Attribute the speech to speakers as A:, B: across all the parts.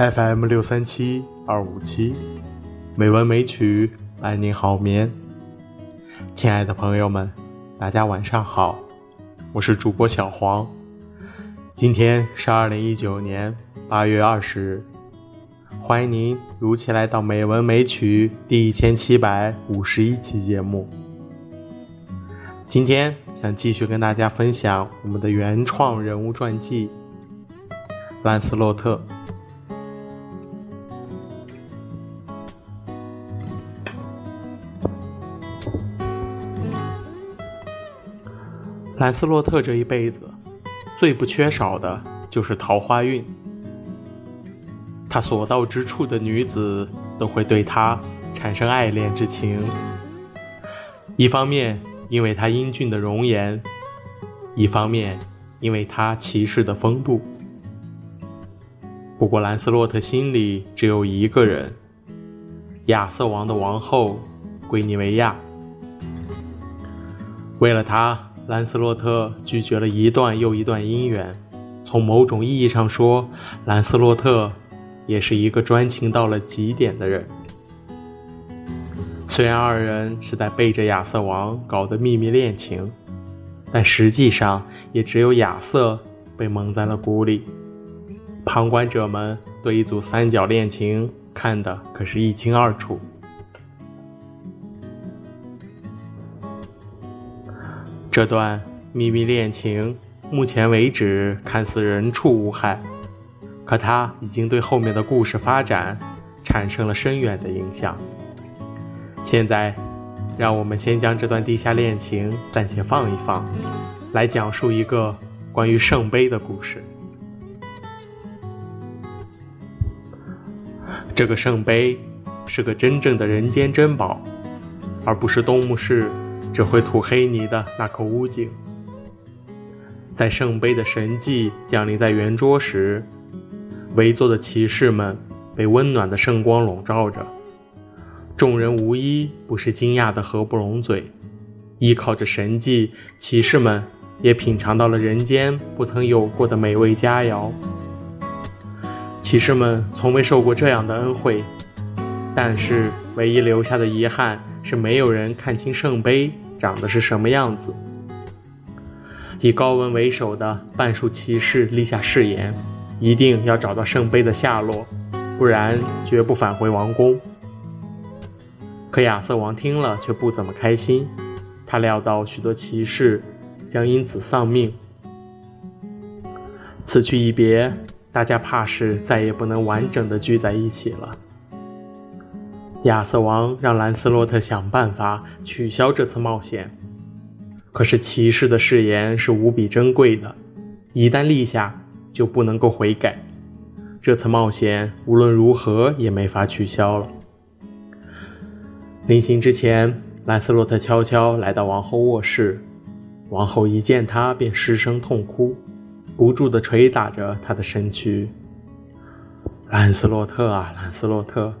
A: FM 六三七二五七，美文美曲伴您好眠。亲爱的朋友们，大家晚上好，我是主播小黄。今天是二零一九年八月二十日，欢迎您如期来到美文美曲第一千七百五十一期节目。今天想继续跟大家分享我们的原创人物传记——兰斯洛特。兰斯洛特这一辈子，最不缺少的就是桃花运。他所到之处的女子都会对他产生爱恋之情。一方面，因为他英俊的容颜；一方面，因为他骑士的风度。不过，兰斯洛特心里只有一个人——亚瑟王的王后圭尼维亚。为了他。兰斯洛特拒绝了一段又一段姻缘。从某种意义上说，兰斯洛特也是一个专情到了极点的人。虽然二人是在背着亚瑟王搞的秘密恋情，但实际上也只有亚瑟被蒙在了鼓里。旁观者们对一组三角恋情看得可是一清二楚。这段秘密恋情，目前为止看似人畜无害，可它已经对后面的故事发展产生了深远的影响。现在，让我们先将这段地下恋情暂且放一放，来讲述一个关于圣杯的故事。这个圣杯是个真正的人间珍宝，而不是东牧市。只会吐黑泥的那口污井，在圣杯的神迹降临在圆桌时，围坐的骑士们被温暖的圣光笼罩着，众人无一不是惊讶的合不拢嘴。依靠着神迹，骑士们也品尝到了人间不曾有过的美味佳肴。骑士们从未受过这样的恩惠，但是唯一留下的遗憾。是没有人看清圣杯长得是什么样子。以高文为首的半数骑士立下誓言，一定要找到圣杯的下落，不然绝不返回王宫。可亚瑟王听了却不怎么开心，他料到许多骑士将因此丧命。此去一别，大家怕是再也不能完整的聚在一起了。亚瑟王让兰斯洛特想办法取消这次冒险，可是骑士的誓言是无比珍贵的，一旦立下就不能够悔改。这次冒险无论如何也没法取消了。临行之前，兰斯洛特悄悄来到王后卧室，王后一见他便失声痛哭，不住地捶打着他的身躯。兰斯洛特啊，兰斯洛特！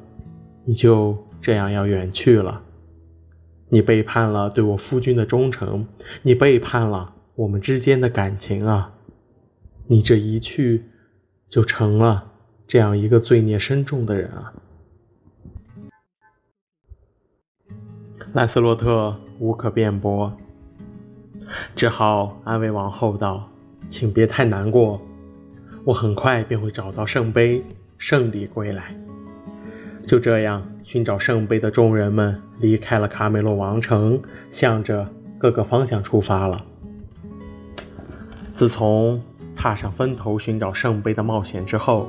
A: 你就这样要远去了，你背叛了对我夫君的忠诚，你背叛了我们之间的感情啊！你这一去，就成了这样一个罪孽深重的人啊！兰斯洛特无可辩驳，只好安慰王后道：“请别太难过，我很快便会找到圣杯，胜利归来。”就这样，寻找圣杯的众人们离开了卡梅洛王城，向着各个方向出发了。自从踏上分头寻找圣杯的冒险之后，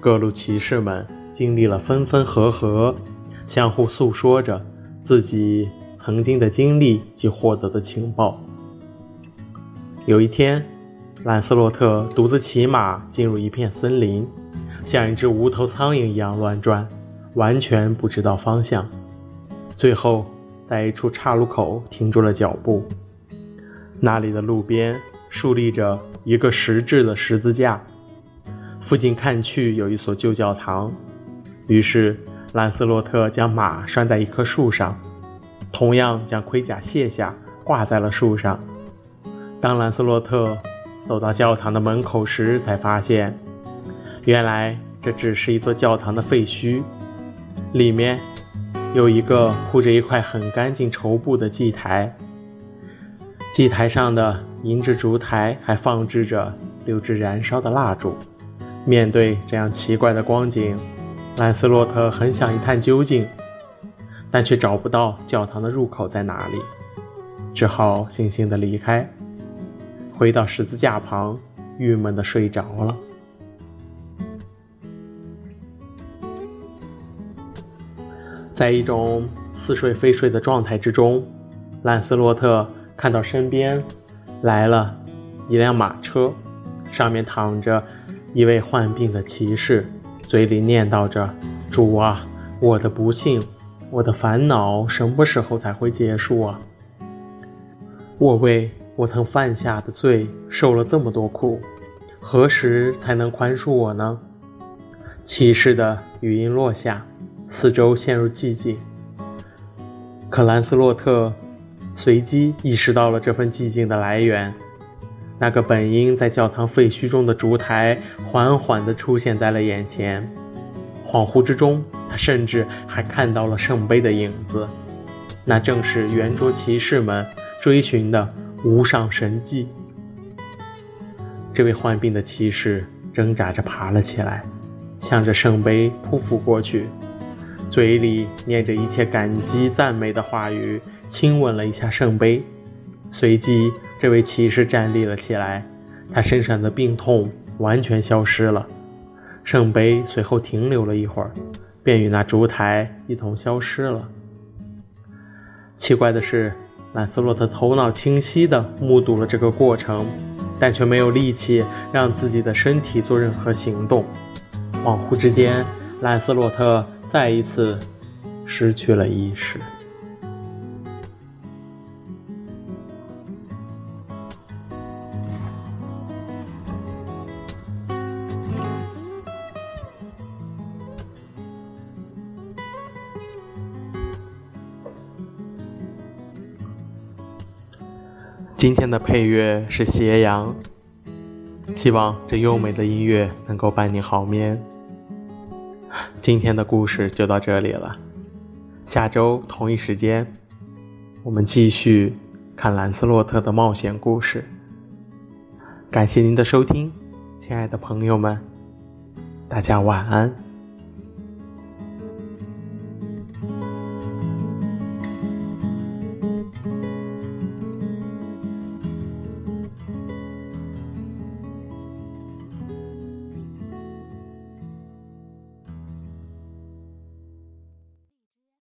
A: 各路骑士们经历了分分合合，相互诉说着自己曾经的经历及获得的情报。有一天，兰斯洛特独自骑马进入一片森林，像一只无头苍蝇一样乱转。完全不知道方向，最后在一处岔路口停住了脚步。那里的路边竖立着一个石质的十字架，附近看去有一所旧教堂。于是兰斯洛特将马拴在一棵树上，同样将盔甲卸下挂在了树上。当兰斯洛特走到教堂的门口时，才发现，原来这只是一座教堂的废墟，里面有一个铺着一块很干净绸布的祭台，祭台上的银质烛台还放置着六支燃烧的蜡烛。面对这样奇怪的光景，兰斯洛特很想一探究竟，但却找不到教堂的入口在哪里，只好悻悻地离开，回到十字架旁，郁闷地睡着了。在一种似睡非睡的状态之中，兰斯洛特看到身边来了一辆马车，上面躺着一位患病的骑士，嘴里念叨着：“主啊，我的不幸，我的烦恼，什么时候才会结束啊？我为我曾犯下的罪受了这么多苦，何时才能宽恕我呢？”骑士的语音落下。四周陷入寂静，可兰斯洛特随即意识到了这份寂静的来源。那个本应在教堂废墟中的烛台缓缓地出现在了眼前，恍惚之中，他甚至还看到了圣杯的影子。那正是圆桌骑士们追寻的无上神迹。这位患病的骑士挣扎着爬了起来，向着圣杯匍匐过去。嘴里念着一切感激赞美的话语，亲吻了一下圣杯，随即这位骑士站立了起来，他身上的病痛完全消失了。圣杯随后停留了一会儿，便与那烛台一同消失了。奇怪的是，兰斯洛特头脑清晰地目睹了这个过程，但却没有力气让自己的身体做任何行动。恍惚之间，兰斯洛特。再一次失去了意识。今天的配乐是斜阳，希望这优美的音乐能够伴你好眠。今天的故事就到这里了，下周同一时间，我们继续看兰斯洛特的冒险故事。感谢您的收听，亲爱的朋友们，大家晚安。